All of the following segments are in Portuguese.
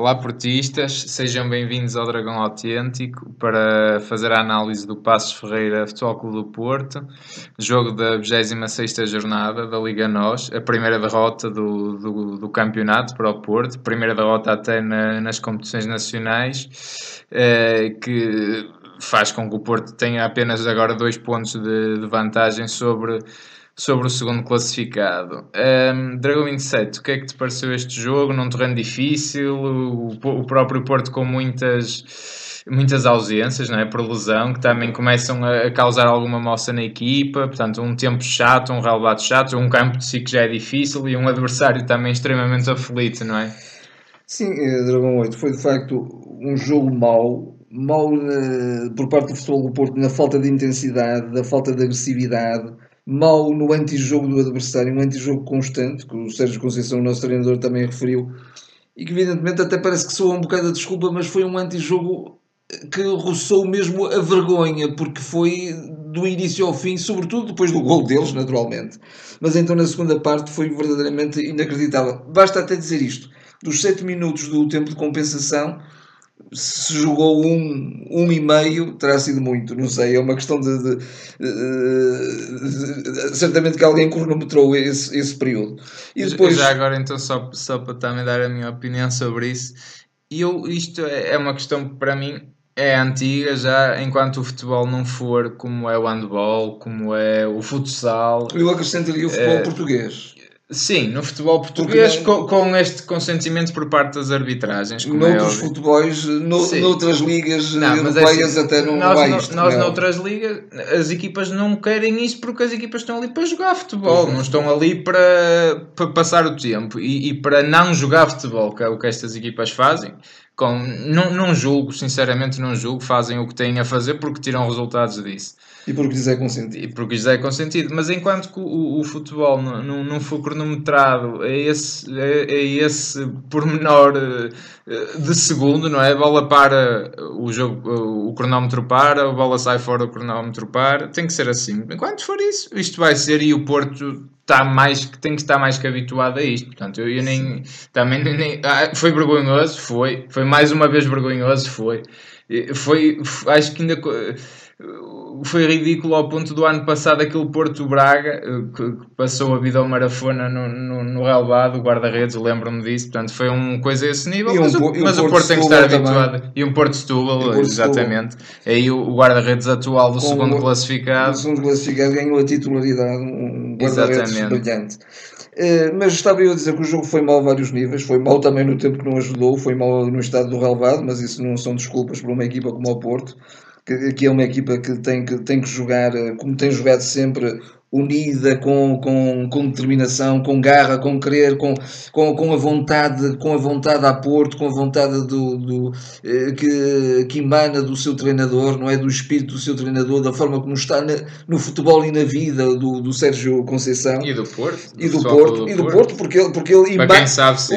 Olá, portistas, sejam bem-vindos ao Dragão Autêntico para fazer a análise do Passos Ferreira Futebol Clube do Porto, jogo da 26 jornada da Liga NOS, a primeira derrota do, do, do, campeonato para o Porto, primeira derrota até na, nas competições nacionais, eh, que faz com que o Porto tenha apenas agora dois pontos de, de vantagem sobre sobre o segundo classificado. Um, Dragão 27, o que é que te pareceu este jogo? Num terreno difícil, o, o próprio Porto com muitas, muitas ausências, não é? Por lesão, que também começam a, causar alguma moça na equipa. Portanto, um tempo chato, um relevado chato, um campo de si que já é difícil e um adversário também extremamente aflito, não é? Sim, eh, Dragão 8 foi de facto um jogo mau, mau uh, por parte do futebol do Porto na falta de intensidade, da falta de agressividade, mau no antijogo do adversário, um antijogo constante, que o Sérgio Conceição, o nosso treinador, também referiu, e que evidentemente até parece que soa um bocado a desculpa, mas foi um antijogo que roçou mesmo a vergonha, porque foi do início ao fim, sobretudo depois do gol deles, naturalmente. Mas então na segunda parte foi verdadeiramente inacreditável. Basta até dizer isto: dos 7 minutos do tempo de compensação, se jogou um, um e meio, terá sido muito, não sei, é uma questão de, de, de, de certamente que alguém cronometrou esse, esse período. E depois... Já agora então só, só para também dar a minha opinião sobre isso, eu, isto é, é uma questão que para mim é antiga já, enquanto o futebol não for como é o handball, como é o futsal. Eu acrescentaria o futebol é, português. Sim, no futebol português, com, com, este consentimento por parte das arbitragens. É noutros é futebols, no, noutras ligas não, europeias é assim, até não nós, vai isto. Nós, não. noutras ligas, as equipas não querem isso porque as equipas estão ali para jogar futebol, uhum. não estão ali para, para passar o tempo e, e, para não jogar futebol, que é o que estas equipas fazem. Com, não, não julgo, sinceramente não julgo, fazem o que têm a fazer porque tiram resultados disso. E porque lhes é consentido. E porque lhes é consentido. Mas enquanto que o, o futebol não, não, não for cronometrado a esse, a, a esse pormenor eh, de segundo, não é? A bola para, o, jogo, o cronómetro para, a bola sai fora, o cronómetro para. Tem que ser assim. Enquanto for isso, isto vai ser e o Porto está mais, tem que estar mais que habituado a isto. Portanto, eu, eu nem. Também nem, ah, foi vergonhoso, foi. Foi mais uma vez vergonhoso, foi. Foi. Acho que ainda foi ridículo ao ponto do ano passado aquele Porto Braga eh, que passou a vida ao Marafona no, no, no relvado, o guarda-redes, lembro-me disso, portanto foi uma coisa a esse nível, mas, o, mas o, Porto tem que estar habituado, e um Porto Setúbal, exatamente, aí o, guarda-redes atual do Com segundo o, classificado. O segundo classificado ganhou a titularidade, um guarda-redes brilhante. Uh, mas estava eu a dizer que o jogo foi mal a vários níveis, foi mal também no tempo que não ajudou, foi mal no estado do relvado, mas isso não são desculpas para uma equipa como o Porto que, é uma equipa que tem que, tem que jogar eh, como tem jogado sempre unida, com, com, com determinação, com garra, com querer, com, com, com a vontade, com a vontade a Porto, com a vontade do, do eh, que, que emana do seu treinador, não é? Do espírito do seu treinador, da forma como está na, no futebol e na vida do, do Sérgio Conceição. E do Porto e do Porto, do e do Porto, Porto porque ele porque ele emana,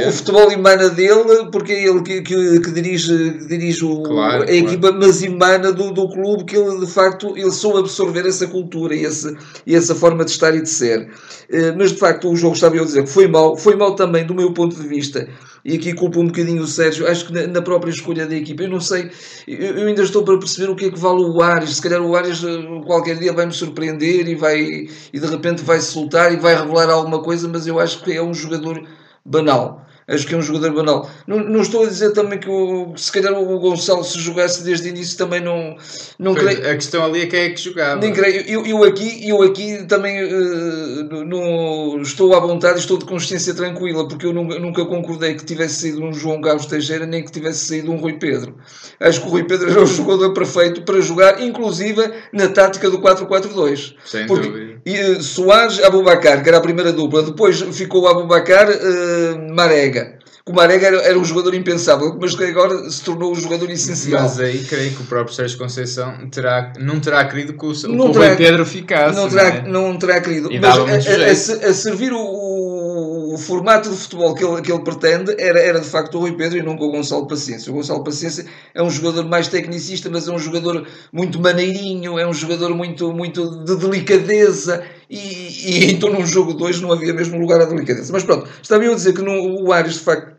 o futebol emana dele porque é ele que, que, que dirige que dirige o, claro, a equipa, claro. mas emana do, do clube que ele de facto ele soube absorver essa cultura e essa e essa forma de estar e de ser. Eh, mas de facto o jogo estava eu a dizer que foi mal, foi mal também do meu ponto de vista, e aqui culpo um bocadinho o Sérgio, acho que na, própria escolha da equipa, eu não sei, eu, ainda estou para perceber o que é que vale o Ares, se calhar o Ares eh, qualquer dia vai me surpreender e vai e de repente vai soltar e vai revelar alguma coisa, mas eu acho que é um jogador banal acho que é um jogador banal. Não, não estou a dizer também que o, se calhar o Gonçalo se jogasse desde o início também não, não pois, creio. A questão ali é quem é que jogava. Nem creio. Eu, eu, aqui, eu aqui também uh, não, estou à vontade, estou de consciência tranquila, porque eu nunca, nunca concordei que tivesse saído um João Carlos Teixeira nem que tivesse saído um Rui Pedro. Acho que o Rui Pedro era o jogador perfeito para jogar, inclusive na tática do 4-4-2. Sem porque, dúvida. E, uh, Soares, Abubacar, que era a primeira dupla, depois ficou Abubacar, uh, Marega que o Marega era, era, um jogador impensável, mas que agora se tornou um jogador essencial. Mas aí creio que o próprio Sérgio Conceição terá, não terá querido que o, não que terá, Pedro ficasse. Não terá, não, é? não terá querido. E mas a, a, a, servir o, o, o, formato de futebol que ele, que ele pretende era, era de facto o Rui Pedro e nunca o Gonçalo Paciência. O Gonçalo Paciência é um jogador mais tecnicista, mas é um jogador muito maneirinho, é um jogador muito, muito de delicadeza e, e então num jogo 2 não havia mesmo lugar à delicadeza. Mas pronto, estava eu a dizer que no, o Ares de facto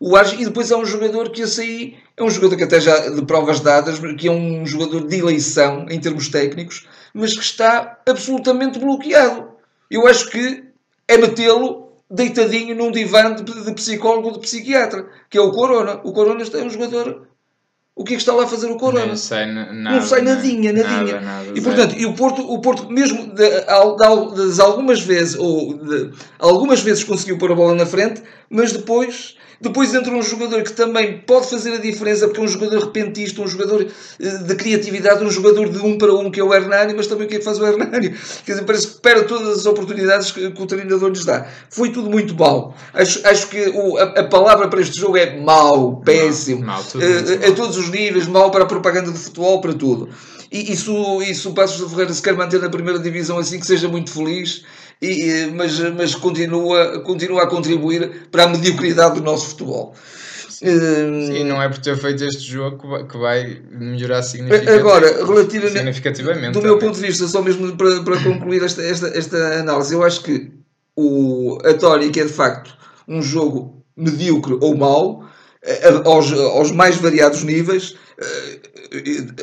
o Arge, e depois há um jogador que esse aí é um jogador que até já de provas dadas, que é um jogador de eleição em termos técnicos, mas que está absolutamente bloqueado. Eu acho que é metê-lo deitadinho num divã de, de psicólogo de psiquiatra, que é o Corona. O Corona é um jogador o que é que está lá a fazer o Corona? Não sai, nada, não sai nadinha, nadinha. Nada, nada, e portanto, e o Porto, o Porto mesmo de, de, de, algumas vezes, ou algumas vezes conseguiu pôr a bola na frente, mas depois depois entra um jogador que também pode fazer a diferença, porque é um jogador repentista, um jogador eh, de criatividade, um jogador de um para um, que é o Hernani, mas também o que é que faz o Hernani? Quer dizer, parece que perde todas as oportunidades que, que o treinador lhes dá. Foi tudo muito mal. Acho, acho que o, a, a, palavra para este jogo é mau, péssimo, mal, mal, uh, a todos os níveis, mau para a propaganda de futebol, para tudo. E, e, se, o, e se o Passos de Ferreira se quer manter na primeira divisão assim, que seja muito feliz e, mas, mas continua, continua a contribuir para a mediocridade do nosso futebol. Sim, hum, não é por ter feito este jogo que vai, que vai melhorar significativamente. Agora, relativamente, significativamente do meu ponto de vista, só mesmo para, para concluir esta, esta, esta análise, eu acho que o, a Tórica é de facto um jogo medíocre ou mau, aos, aos mais variados níveis, eh,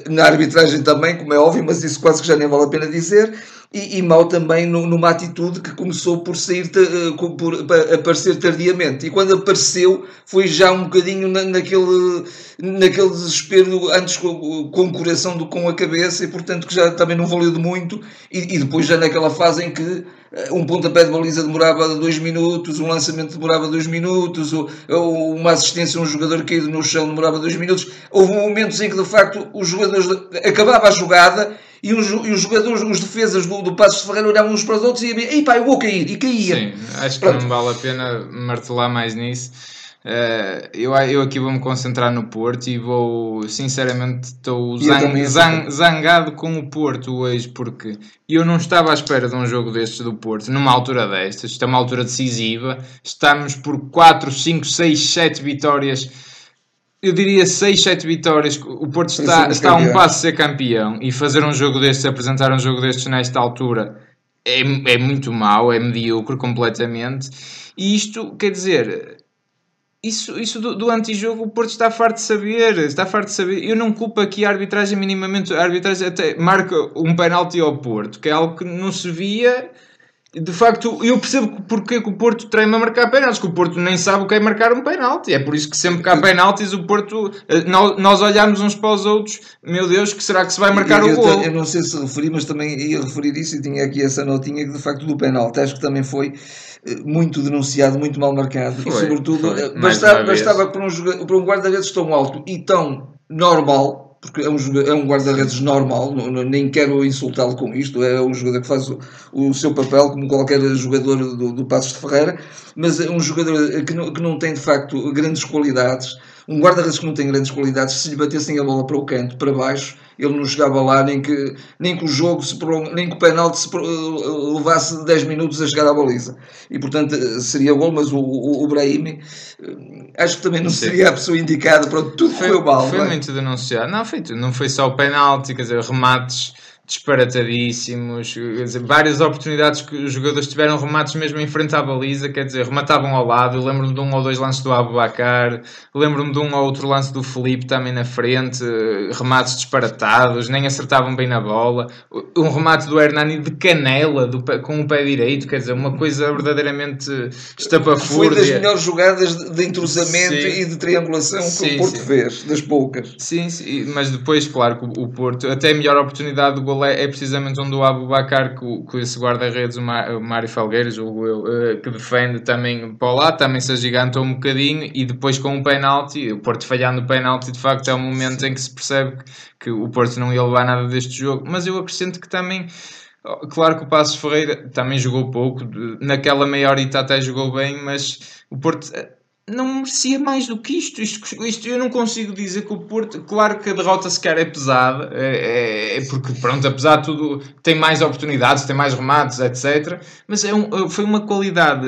na arbitragem também, como é óbvio, mas isso quase que já nem vale a pena dizer, e, e mal também no, numa atitude que começou por sair eh, por aparecer tardiamente e quando apareceu foi já um bocadinho na, naquele naquele desespero antes com, com o coração do com a cabeça e portanto que já também não valeu de muito e, e depois já naquela fase em que eh, um pontapé de baliza demorava dois minutos, um lançamento demorava dois minutos, ou, ou uma assistência a um jogador caído no chão demorava dois minutos. Houve momentos em que de facto os jogadores acabava a jogada e os, e os jogadores, os defesas do, do Passos de Ferreira olhavam uns para os outros e iam, ei pá, eu vou cair, e caía. Sim, acho que Pronto. não vale a pena martelar mais nisso. Uh, eu, eu aqui vou me concentrar no Porto e vou, sinceramente, estou zang, zang, zangado com o Porto hoje porque eu não estava à espera de um jogo destes do Porto, numa altura destas. Isto é uma altura decisiva. Estamos por 4, 5, 6, 7 vitórias eu diria 6, 7 vitórias. O Porto está, está a um passo de ser campeão e fazer um jogo destes, apresentar um jogo destes nesta altura é, é muito mau, é medíocre completamente. E isto, quer dizer, isso, isso do, do antijogo o Porto está farto de saber, está farto de saber. Eu não culpo aqui a arbitragem minimamente, a arbitragem até marca um penalti ao Porto, que é algo que não se via de facto, eu percebo porque que o Porto treina a marcar penaltis, que o Porto nem sabe o que é marcar um penalti. É por isso que sempre que há penaltis, o Porto, eh, nós olhamos uns para os outros, meu Deus, que será que se vai marcar eu, o gol? Eu não sei se referi, mas também ia referir isso e tinha aqui essa notinha que de facto do penalti, acho que também foi eh, muito denunciado, muito mal marcado. Foi, e sobretudo, foi. Eh, bastava, bastava por um, por um guarda-redes tão alto e tão normal porque é um, é um guarda-redes normal, não, nem quero insultá-lo com isto, é um jogador que faz o, o seu papel como qualquer jogador do, do Passos de Ferreira, mas é um jogador que não, que não tem de facto grandes qualidades, um guarda-redes que não tem grandes qualidades, se lhe batessem a bola para o canto, para baixo, ele não chegava lá, nem que, nem que o jogo, se nem que o penalti se levasse 10 minutos a chegar à baliza. E portanto seria gol, mas o, o, o Brahimi eh, acho que também não Sim. seria a pessoa indicada, para tudo foi, correu mal. Foi é? muito denunciado. Não, foi, não foi só o penalti, quer dizer, remates disparatadíssimos, dizer, várias oportunidades que os jogadores tiveram remates mesmo em frente à baliza, quer dizer, rematavam ao lado. Lembro-me de um ou dois lances do Abubacar, lembro-me de um ou outro lance do Felipe também na frente, remates disparatados, nem acertavam bem na bola. Um remate do Hernani de canela, do, com o pé direito, quer dizer, uma coisa verdadeiramente estapafúrdia. Foi das melhores jogadas de entrosamento sim. e de triangulação sim, que o Porto sim. fez, das poucas. Sim, sim, mas depois, claro, o Porto, até a melhor oportunidade do gol é, é precisamente onde o Abu Bakar, com, com esse guarda-redes, o, Mário Falgueiras, o, eu, que defende também para lá, também se agigantou um bocadinho e depois com o penalti, o Porto falhando o penalti, de facto é o momento em que se percebe que, que o Porto não ia levar nada deste jogo. Mas eu acrescento que também. Claro que o Passos Ferreira também jogou pouco, naquela meia horita até jogou bem, mas o Porto não merecia mais do que isto. isto. Isto, eu não consigo dizer que o Porto, claro que a derrota sequer é pesada, é, é, é, porque pronto, apesar de tudo, tem mais oportunidades, tem mais remates, etc. Mas é um, foi uma qualidade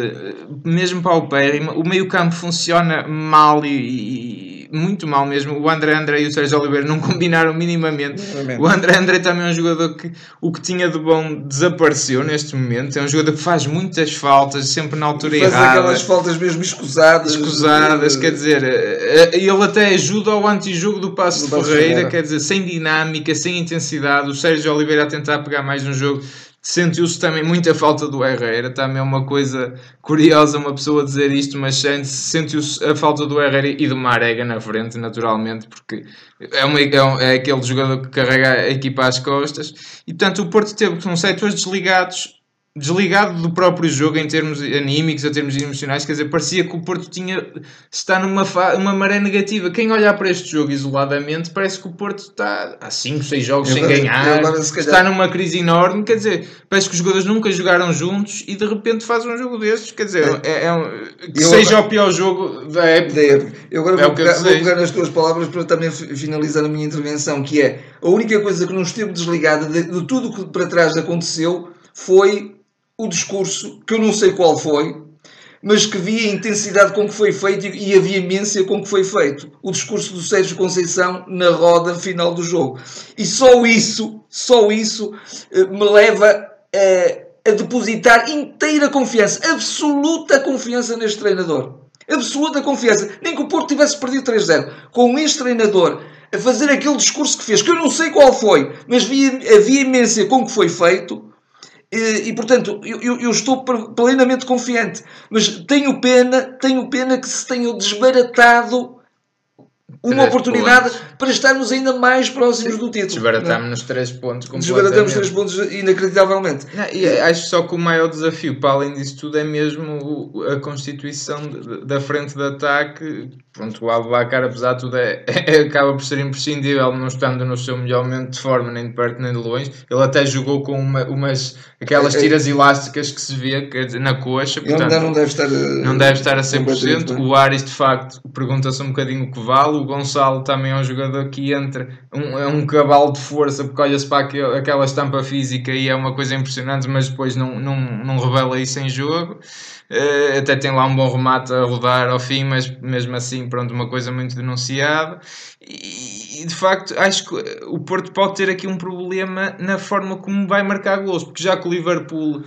mesmo para o paupérrima. O meio-campo funciona mal e, e muito mal mesmo. O André André e o Sérgio Oliveira não combinaram minimamente. minimamente. O André André também é um jogador que o que tinha de bom desapareceu neste momento. É um jogador que faz muitas faltas, sempre na altura faz errada. Faz aquelas faltas mesmo escusadas. Escusadas, de... quer dizer, eh, eh, ele até ajuda ao antijogo do Passo de Ferreira, Ferreira, quer dizer, sem dinâmica, sem intensidade. O Sérgio Oliveira a tentar pegar mais um jogo sentiu-se também muita falta do Herrera, também é uma coisa curiosa uma pessoa dizer isto, mas sentiu-se a falta do Herrera e do Marega na frente, naturalmente, porque é, uma, é, é aquele jogador que carrega a equipa às costas, e portanto o Porto teve com setores desligados desligado do próprio jogo em termos anímicos, em termos emocionais, quer dizer, parecia que o Porto tinha está numa uma maré negativa. Quem olhar para este jogo isoladamente, parece que o Porto está há 5, 6 jogos eu sem agora, ganhar, agora, está numa crise enorme, quer dizer, parece que os jogadores nunca jogaram juntos e de repente faz um jogo destes, quer dizer, é, é, é um, que seja agora, o pior jogo da época. Eu agora é vou, pegar, vou pegar nas tuas palavras para também finalizar a minha intervenção, que é a única coisa que não esteve desligada de, de tudo que para trás aconteceu foi o discurso, que eu não sei qual foi, mas que vi a intensidade com que foi feito e a veemência com que foi feito. O discurso do Sérgio Conceição na roda final do jogo. E só isso, só isso eh, me leva a, a depositar inteira confiança, absoluta confiança neste treinador. Absoluta confiança. Nem que o Porto tivesse perdido 3-0. Com este treinador a fazer aquele discurso que fez, que eu não sei qual foi, mas vi a veemência com que foi feito, e, portanto, eu, eu, estou plenamente confiante, mas tenho pena, tenho pena que se tenham desbaratado uma três oportunidade pontos. para estarmos ainda mais próximos do título. Desbaratamos nos três pontos Desbaratamos três pontos inacreditavelmente. Não, e acho só que o maior desafio, para além disso tudo, é mesmo a constituição da frente de ataque. Pronto, o Abacar, apesar de tudo, é, é, acaba por ser imprescindível, não estando no seu melhor momento de forma, nem de perto nem de longe. Ele até jogou com uma, umas aquelas é, é. tiras elásticas que se vê quer dizer, na coxa. Portanto, não deve estar, não deve estar a 100%. O Ares, de facto, pergunta-se um bocadinho o que vale. O Gonçalo também é um jogador que entra, um, é um cavalo de força, porque olha-se para aquela estampa física e é uma coisa impressionante, mas depois não, não, não revela isso em jogo. Uh, até tem lá um bom remate a rodar ao fim, mas mesmo assim, pronto, uma coisa muito denunciada. E, e, de facto, acho que o Porto pode ter aqui um problema na forma como vai marcar gols, porque já que o Liverpool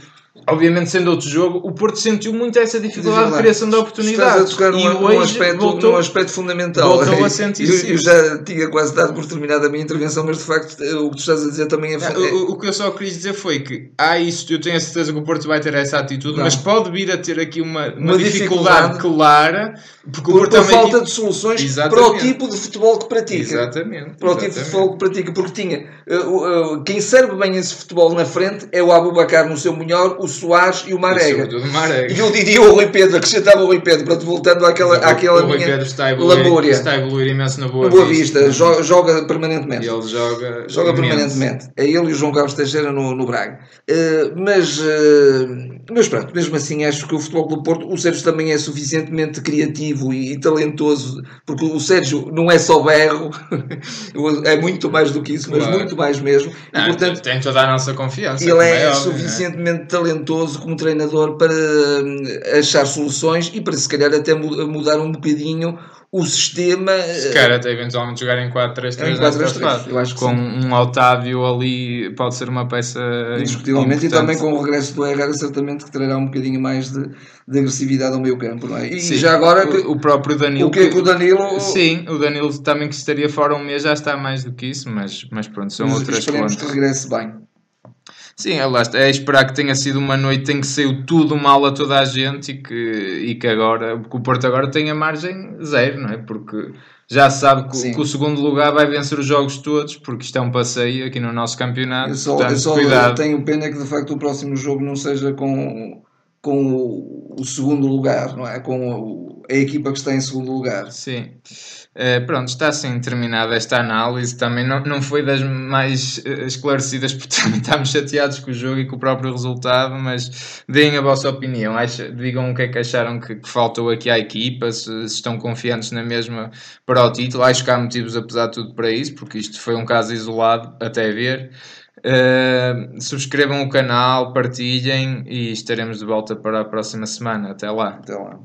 obviamente sendo outro jogo, o Porto sentiu muito essa dificuldade de criação de oportunidades. Estás a tocar num, num, aspecto, voltou, num aspecto fundamental. Voltou a sentir eu, eu, já tinha quase dado por terminada a minha intervenção, mas de facto o que tu estás a dizer também é... Não, o, o, que eu só queria dizer foi que há isso, eu tenho a certeza que o Porto vai ter essa atitude, não. mas pode vir a ter aqui uma, uma, uma dificuldade, dificuldade, clara porque por, por falta de soluções Exatamente. para o tipo de futebol que pratica. Exatamente. Para o tipo de futebol que pratica, porque tinha uh, uh, quem serve bem esse futebol na frente é o Abubacar no seu melhor, o Soares e o Marega. E eu diria o Rui Pedro, acrescentava o Rui Pedro, para voltando àquela, àquela o minha está lamúria. Está a evoluir imenso na Boa, na boa Vista. vista. Joga, joga, permanentemente. E ele joga, joga permanentemente. É ele e o João Carlos Teixeira no, no Braga. Uh, mas, uh, mas pronto, mesmo assim acho que o Futebol do Porto, o Sérgio também é suficientemente criativo e, e talentoso, porque o Sérgio não é só berro, é muito mais do que isso, mas claro. muito mais mesmo. Não, e, portanto, tem toda a nossa confiança. Ele é, é óbvio, suficientemente é? talentoso como treinador para hum, achar soluções e para se calhar até mudar um bocadinho o sistema. Se calhar até eventualmente jogar em 4-3-3 Eu acho que com um Otávio ali pode ser uma peça. Indiscutivelmente, e também com o regresso do Herrera, certamente que trará um bocadinho mais de, de agressividade ao meio campo, não é? E sim, já agora. O, o, próprio Danilo. O que é que o Danilo. Sim, o Danilo também que estaria fora um mês já está mais do que isso, mas, mas pronto, são mas outras contas. que regresse bem. Sim, é, lá é esperar que tenha sido uma noite em que saiu tudo mal a toda a gente e que, e que agora, que o Porto agora tenha margem zero, não é? Porque já sabe que, que, o segundo lugar vai vencer os jogos todos, porque isto é um passeio aqui no nosso campeonato. Eu só, portanto, eu só cuidado. tenho pena que de facto o próximo jogo não seja com, com o, o segundo lugar, não é? Com a equipa que está em segundo lugar. Sim. Uh, pronto, está assim terminada esta análise. Também não, não foi das mais uh, esclarecidas, porque também estamos chateados com o jogo e com o próprio resultado. Mas deem a vossa opinião. Acha, digam o que é que acharam que, que faltou aqui à equipa, se, se, estão confiantes na mesma para o título. Acho que há motivos, apesar de tudo, para isso, porque isto foi um caso isolado até ver. Uh, subscrevam o canal, partilhem e estaremos de volta para a próxima semana. Até lá. Até lá.